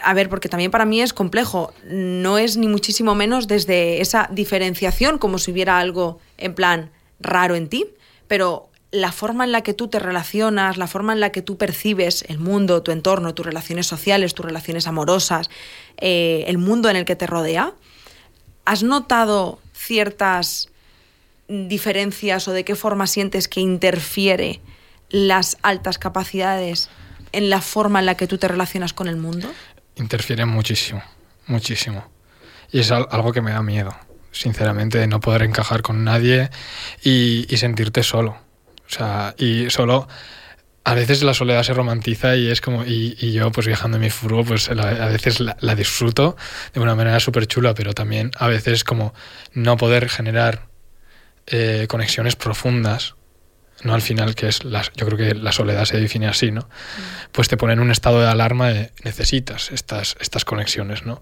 S1: a ver, porque también para mí es complejo. No es ni muchísimo menos desde esa diferenciación, como si hubiera algo en plan raro en ti, pero la forma en la que tú te relacionas, la forma en la que tú percibes el mundo, tu entorno, tus relaciones sociales, tus relaciones amorosas, eh, el mundo en el que te rodea, ¿has notado ciertas diferencias o de qué forma sientes que interfiere las altas capacidades en la forma en la que tú te relacionas con el mundo?
S2: Interfieren muchísimo, muchísimo. Y es algo que me da miedo, sinceramente, de no poder encajar con nadie y, sentirte solo. O sea, y solo a veces la soledad se romantiza y es como, y, yo pues viajando en mi furgo, pues a veces la, disfruto de una manera súper chula, pero también a veces como no poder generar eh, conexiones profundas no al final, que es, la, yo creo que la soledad se define así, ¿no? Pues te pone en un estado de alarma de necesitas estas, estas conexiones, ¿no?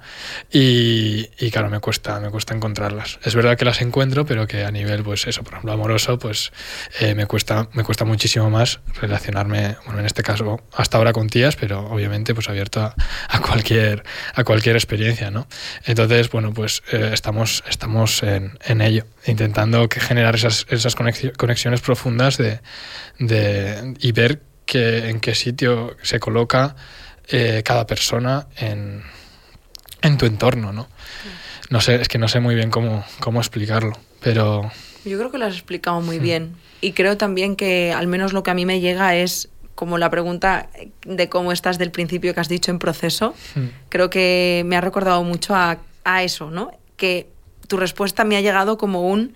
S2: Y, y, claro, me cuesta, me cuesta encontrarlas. Es verdad que las encuentro, pero que a nivel, pues eso, por ejemplo, amoroso, pues eh, me, cuesta, me cuesta muchísimo más relacionarme, bueno, en este caso hasta ahora con tías, pero obviamente pues abierto a, a cualquier, a cualquier experiencia, ¿no? Entonces, bueno, pues eh, estamos, estamos en, en ello, intentando que generar esas, esas conexiones profundas de de, y ver que, en qué sitio se coloca eh, cada persona en, en, tu entorno, ¿no? No sé, es que no sé muy bien cómo, cómo explicarlo, pero...
S1: Yo creo que lo has explicado muy bien y creo también que al menos lo que a mí me llega es como la pregunta de cómo estás del principio que has dicho en proceso. Creo que me ha recordado mucho a, a eso, ¿no? Que tu respuesta me ha llegado como un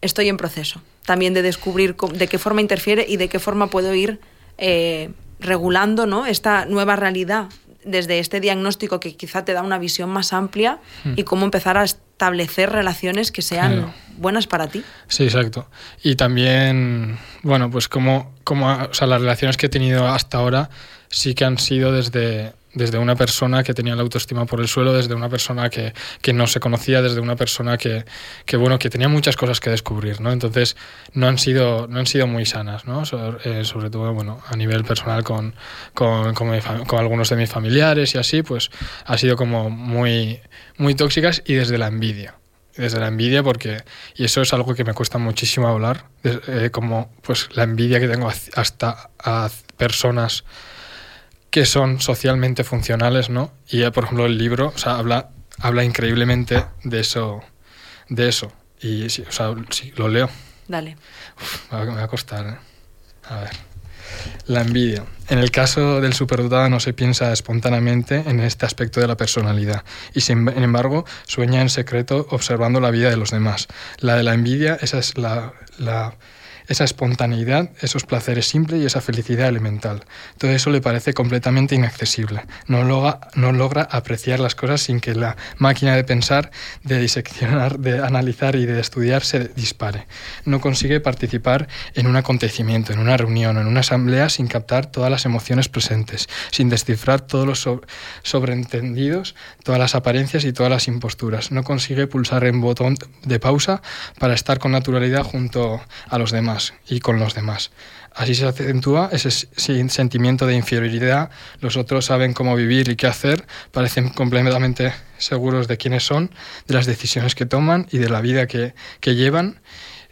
S1: estoy en proceso también de descubrir de qué forma interfiere y de qué forma puedo ir eh, regulando ¿no? esta nueva realidad desde este diagnóstico que quizá te da una visión más amplia hmm. y cómo empezar a establecer relaciones que sean buenas para ti.
S2: Sí, exacto. Y también, bueno, pues como, como o sea, las relaciones que he tenido hasta ahora sí que han sido desde desde una persona que tenía la autoestima por el suelo, desde una persona que, que no se conocía, desde una persona que, que, bueno, que tenía muchas cosas que descubrir, ¿no? Entonces no han sido, no han sido muy sanas, ¿no? Eh, sobre, todo, bueno, a nivel personal con, con, con, con, algunos de mis familiares y así, pues ha sido como muy, muy tóxicas y desde la envidia. Desde la envidia porque, y eso es algo que me cuesta muchísimo hablar, eh, como pues la envidia que tengo hasta a personas que son socialmente funcionales, ¿no? Y por ejemplo el libro, o sea, habla, habla increíblemente de eso, de eso. Y sí, o sea, sí, lo leo.
S1: Dale.
S2: me va a costar, ¿eh? A ver. La envidia. En el caso del superdotado no se piensa espontáneamente en este aspecto de la personalidad y sin embargo sueña en secreto observando la vida de los demás. La de la envidia, esa es la, la esa espontaneidad, esos placeres simples y esa felicidad elemental. Todo eso le parece completamente inaccesible. No logra, no logra apreciar las cosas sin que la máquina de pensar, de diseccionar, de analizar y de estudiar se dispare. No consigue participar en un acontecimiento, en una reunión, en una asamblea sin captar todas las emociones presentes, sin descifrar todos los sobreentendidos, todas las apariencias y todas las imposturas. No consigue pulsar en botón de pausa para estar con naturalidad junto a los demás y con los demás. Así se acentúa ese sentimiento de inferioridad, los otros saben cómo vivir y qué hacer, parecen completamente seguros de quiénes son, de las decisiones que toman y de la vida que, que llevan.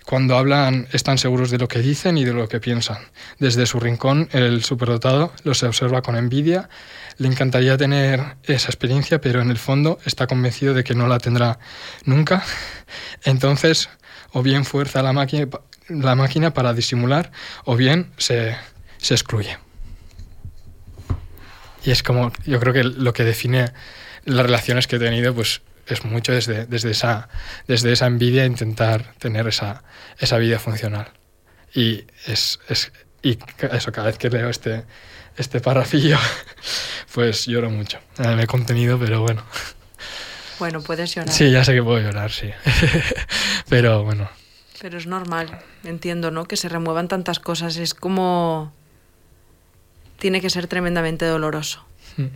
S2: Cuando hablan están seguros de lo que dicen y de lo que piensan. Desde su rincón, el superdotado los observa con envidia, le encantaría tener esa experiencia, pero en el fondo está convencido de que no la tendrá nunca. Entonces, o bien fuerza la máquina la máquina para disimular o bien se, se excluye. Y es como, yo creo que lo que define las relaciones que he tenido, pues es mucho desde, desde, esa, desde esa envidia intentar tener esa, esa vida funcional. Y es, es y eso, cada vez que leo este, este parrafillo, pues lloro mucho. Eh, me he contenido, pero bueno.
S1: Bueno, puedes llorar.
S2: Sí, ya sé que puedo llorar, sí. pero bueno,
S1: pero es normal, entiendo, ¿no? Que se remuevan tantas cosas. Es como... Tiene que ser tremendamente doloroso. Hmm.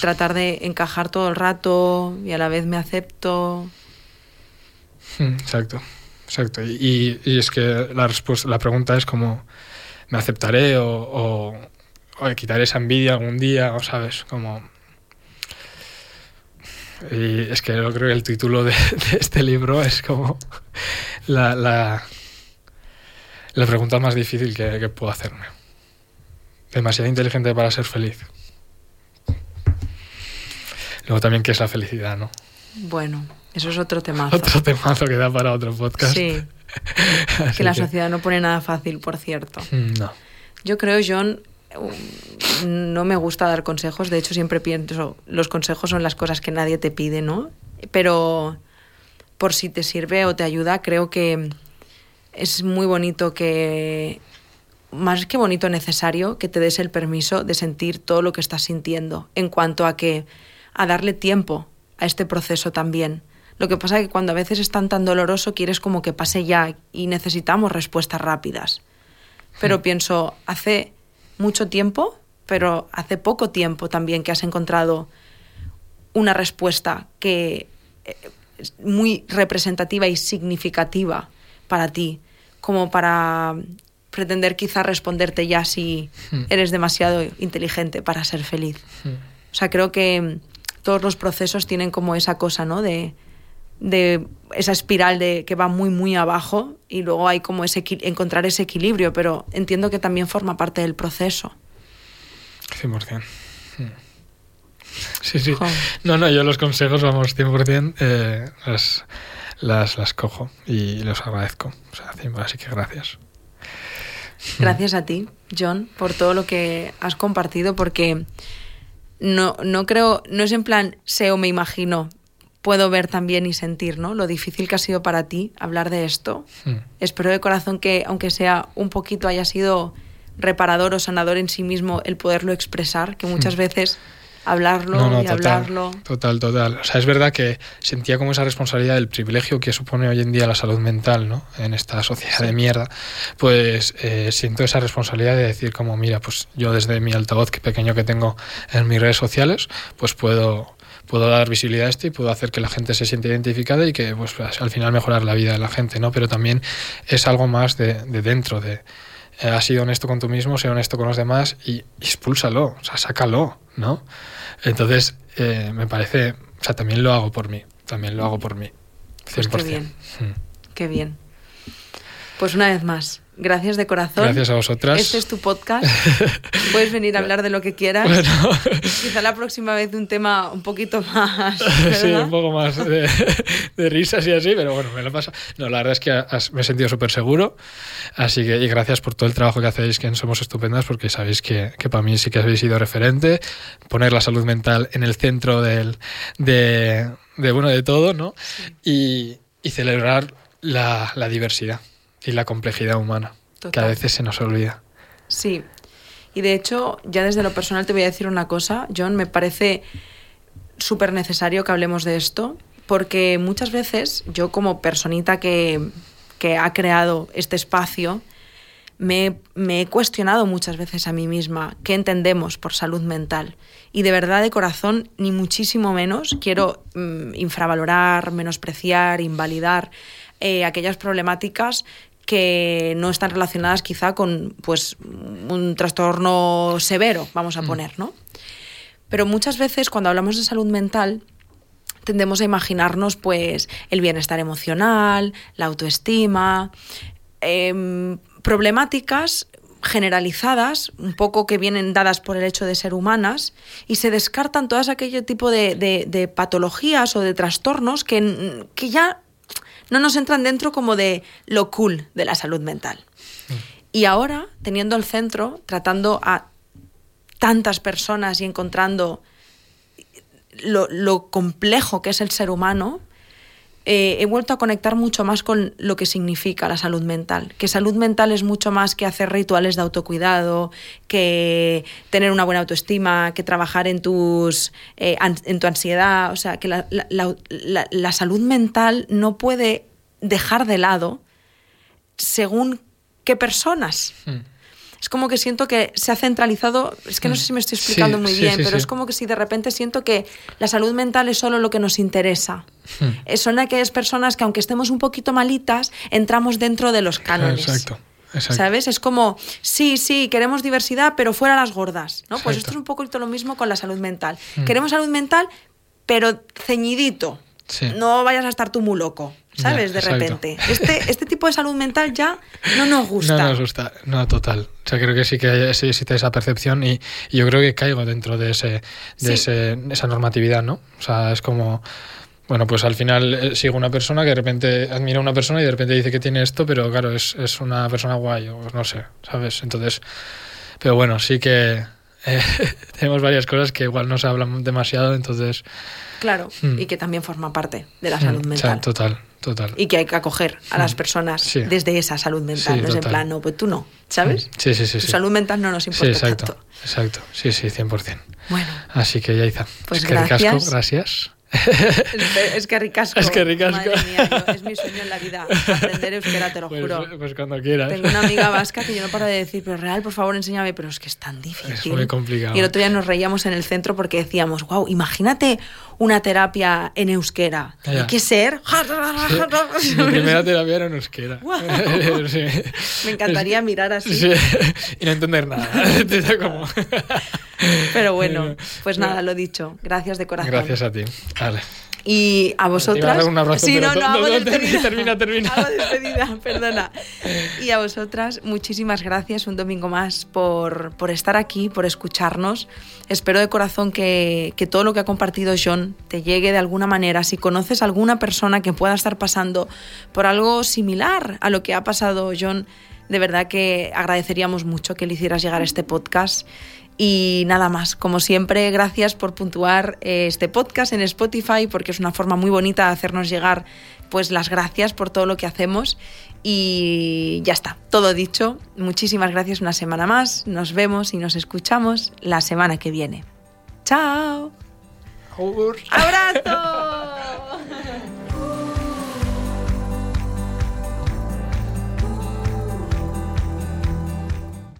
S1: Tratar de encajar todo el rato y a la vez me acepto.
S2: Hmm, exacto, exacto. Y, y, es que la respuesta, la pregunta es como, ¿me aceptaré o, o, o quitaré esa envidia algún día? O sabes, como y es que yo creo que el título de, este libro es como la, la, la pregunta más difícil que, que, puedo hacerme. Demasiado inteligente para ser feliz. Luego también qué es la felicidad, ¿no?
S1: Bueno, eso es otro temazo.
S2: Otro temazo que da para otro podcast.
S1: Sí. que la sociedad no pone nada fácil, por cierto.
S2: Mm, no.
S1: Yo creo, John, no me gusta dar consejos, de hecho siempre pienso, los consejos son las cosas que nadie te pide, ¿no? Pero por si te sirve o te ayuda, creo que es muy bonito que, más que bonito, necesario que te des el permiso de sentir todo lo que estás sintiendo, en cuanto a que, a darle tiempo a este proceso también. Lo que pasa es que cuando a veces es tan tan doloroso quieres como que pase ya y necesitamos respuestas rápidas. Pero pienso, hace mucho tiempo, pero hace poco tiempo también que has encontrado una respuesta que eh, es muy representativa y significativa para ti, como para pretender quizá responderte ya si eres demasiado inteligente para ser feliz. O sea, creo que todos los procesos tienen como esa cosa, ¿no? De, de esa espiral de que va muy muy abajo y luego hay como ese encontrar ese equilibrio, pero entiendo que también forma parte del proceso.
S2: 100%. Hmm. Sí, sí. No, no, yo los consejos, vamos, 100% eh, las, las, las cojo y los agradezco. O sea, así que gracias.
S1: Gracias a ti, John, por todo lo que has compartido, porque no, no creo, no es en plan sé o me imagino, puedo ver también y sentir, ¿no? Lo difícil que ha sido para ti hablar de esto. Hmm. Espero de corazón que, aunque sea un poquito, haya sido reparador o sanador en sí mismo el poderlo expresar, que muchas hmm. veces hablarlo y total, hablarlo.
S2: Total, total. O sea, es verdad que sentía como esa responsabilidad del privilegio que supone hoy en día la salud mental, ¿no? En esta sociedad de mierda, pues eh, siento esa responsabilidad de decir como, mira, pues yo desde mi altavoz que pequeño que tengo en mis redes sociales, pues puedo puedo dar visibilidad a esto y puedo hacer que la gente se sienta identificada y que pues al final mejorar la vida de la gente, ¿no? Pero también es algo más de, de dentro, de eh, has sido honesto con tú mismo, sé honesto con los demás y, expúlsalo, o sea, sácalo, ¿no? Entonces, eh, me parece, o sea, también lo hago por mí, también lo hago por mí. 100%.
S1: Pues qué bien, mm. qué bien. Pues una vez más, Gracias de corazón.
S2: Gracias a vosotras.
S1: Este es tu podcast. Puedes venir a hablar de lo que quieras. Quizá la próxima vez de un tema un poquito más.
S2: Sí, un poco más de, risas y así, pero bueno, me lo pasa. No, la verdad es que me he sentido súper seguro. Así que, y gracias por todo el trabajo que hacéis, que Somos Estupendas, porque sabéis que, que para mí sí que habéis sido referente. Poner la salud mental en el centro del, de, de bueno, de todo, ¿no? Y, y celebrar la, la diversidad y la complejidad humana, que a veces se nos olvida.
S1: Sí, y de hecho, ya desde lo personal te voy a decir una cosa, John, me parece súper necesario que hablemos de esto, porque muchas veces yo como personita que, que ha creado este espacio, me, me, he cuestionado muchas veces a mí misma qué entendemos por salud mental. Y de verdad, de corazón, ni muchísimo menos quiero mm, infravalorar, menospreciar, invalidar eh, aquellas problemáticas que no están relacionadas quizá con pues, un trastorno severo, vamos a mm. poner, ¿no? Pero muchas veces cuando hablamos de salud mental tendemos a imaginarnos pues el bienestar emocional, la autoestima, em, problemáticas generalizadas, un poco que vienen dadas por el hecho de ser humanas, y se descartan todas aquel tipo de, de patologías o de trastornos que, que ya no nos entran dentro como de lo cool de la salud mental. Y ahora, teniendo el centro, tratando a tantas personas y encontrando lo, lo complejo que es el ser humano, eh, he vuelto a conectar mucho más con lo que significa la salud mental. Que salud mental es mucho más que hacer rituales de autocuidado, que tener una buena autoestima, que trabajar en, tus, eh, en tu ansiedad. O sea, que la, la salud mental no puede dejar de lado según qué personas. Hmm es como que siento que se ha centralizado, es que no sé si me estoy explicando muy bien, pero es como que si de repente siento que la salud mental es solo lo que nos interesa. Hmm. Eh, son aquellas personas que aunque estemos un poquito malitas, entramos dentro de los cánones. Exacto. Exacto. ¿Sabes? Es como, sí, sí, queremos diversidad, pero fuera las gordas. ¿no? Pues esto es un poquito lo mismo con la salud mental. Hmm. Queremos salud mental, pero ceñidito. No vayas a estar tú muy loco. ¿Sabes? de repente. Este, este tipo de salud mental ya no nos gusta.
S2: No nos gusta, no, total. O sea, creo que sí que existe esa percepción y, yo creo que caigo dentro de, ese, de ese, esa normatividad, ¿no? O sea, es como... Bueno, pues al final eh, sigo una persona que de repente admira a una persona y de repente dice que tiene esto, pero claro, es, es una persona guay o no sé, ¿sabes? Entonces, pero bueno, sí que eh, tenemos varias cosas que igual no se hablan demasiado, entonces...
S1: Claro, hmm. y que también forma parte de la salud hmm, mental.
S2: total, total.
S1: Y que hay que acoger a las personas desde esa salud mental, no es en plan, no, pues tú no, ¿sabes?
S2: Sí, sí, sí.
S1: Tu salud mental no nos importa
S2: exacto,
S1: tanto.
S2: Exacto, sí, sí, 100%.
S1: Bueno.
S2: Así que, Yaiza,
S1: pues gracias.
S2: gracias.
S1: es, que ricasco.
S2: Es que ricasco.
S1: Madre mía, yo- es mi sueño en la vida. Aprender euskera, te lo
S2: Pues,
S1: juro.
S2: pues cuando quieras.
S1: Tengo una amiga vasca que yo no paro de decir, pero real, por favor, enséñame, pero es que es tan difícil.
S2: Es muy complicado.
S1: Y el otro día nos reíamos en el centro porque decíamos, wow, imagínate una terapia en euskera.
S2: Ya.
S1: que ser.
S2: Sí, Mi primera terapia era en euskera. Sí.
S1: Me encantaría mirar así.
S2: Sí, y no entender nada. Como-
S1: Pero bueno, pues nada, lo dicho. Gracias de corazón.
S2: Gracias a ti. Vale.
S1: Y a vosotras.
S2: un abrazo,
S1: sí, no, no, hago
S2: no,
S1: despedida.
S2: termina, termina.
S1: Hago despedida, perdona. Y a vosotras, muchísimas gracias un domingo más por, por estar aquí, por escucharnos. Espero de corazón que, que todo lo que ha compartido John te llegue de alguna manera. Si conoces a alguna persona que pueda estar pasando por algo similar a lo que ha pasado John, de verdad que agradeceríamos mucho que le hicieras llegar este podcast. Y nada más, como siempre, gracias por puntuar eh, este podcast en Spotify porque es una forma muy bonita de hacernos llegar pues las gracias por todo lo que hacemos y ya está, todo dicho. Muchísimas gracias una semana más. Nos vemos y nos escuchamos la semana que viene. Chao. Abrazo.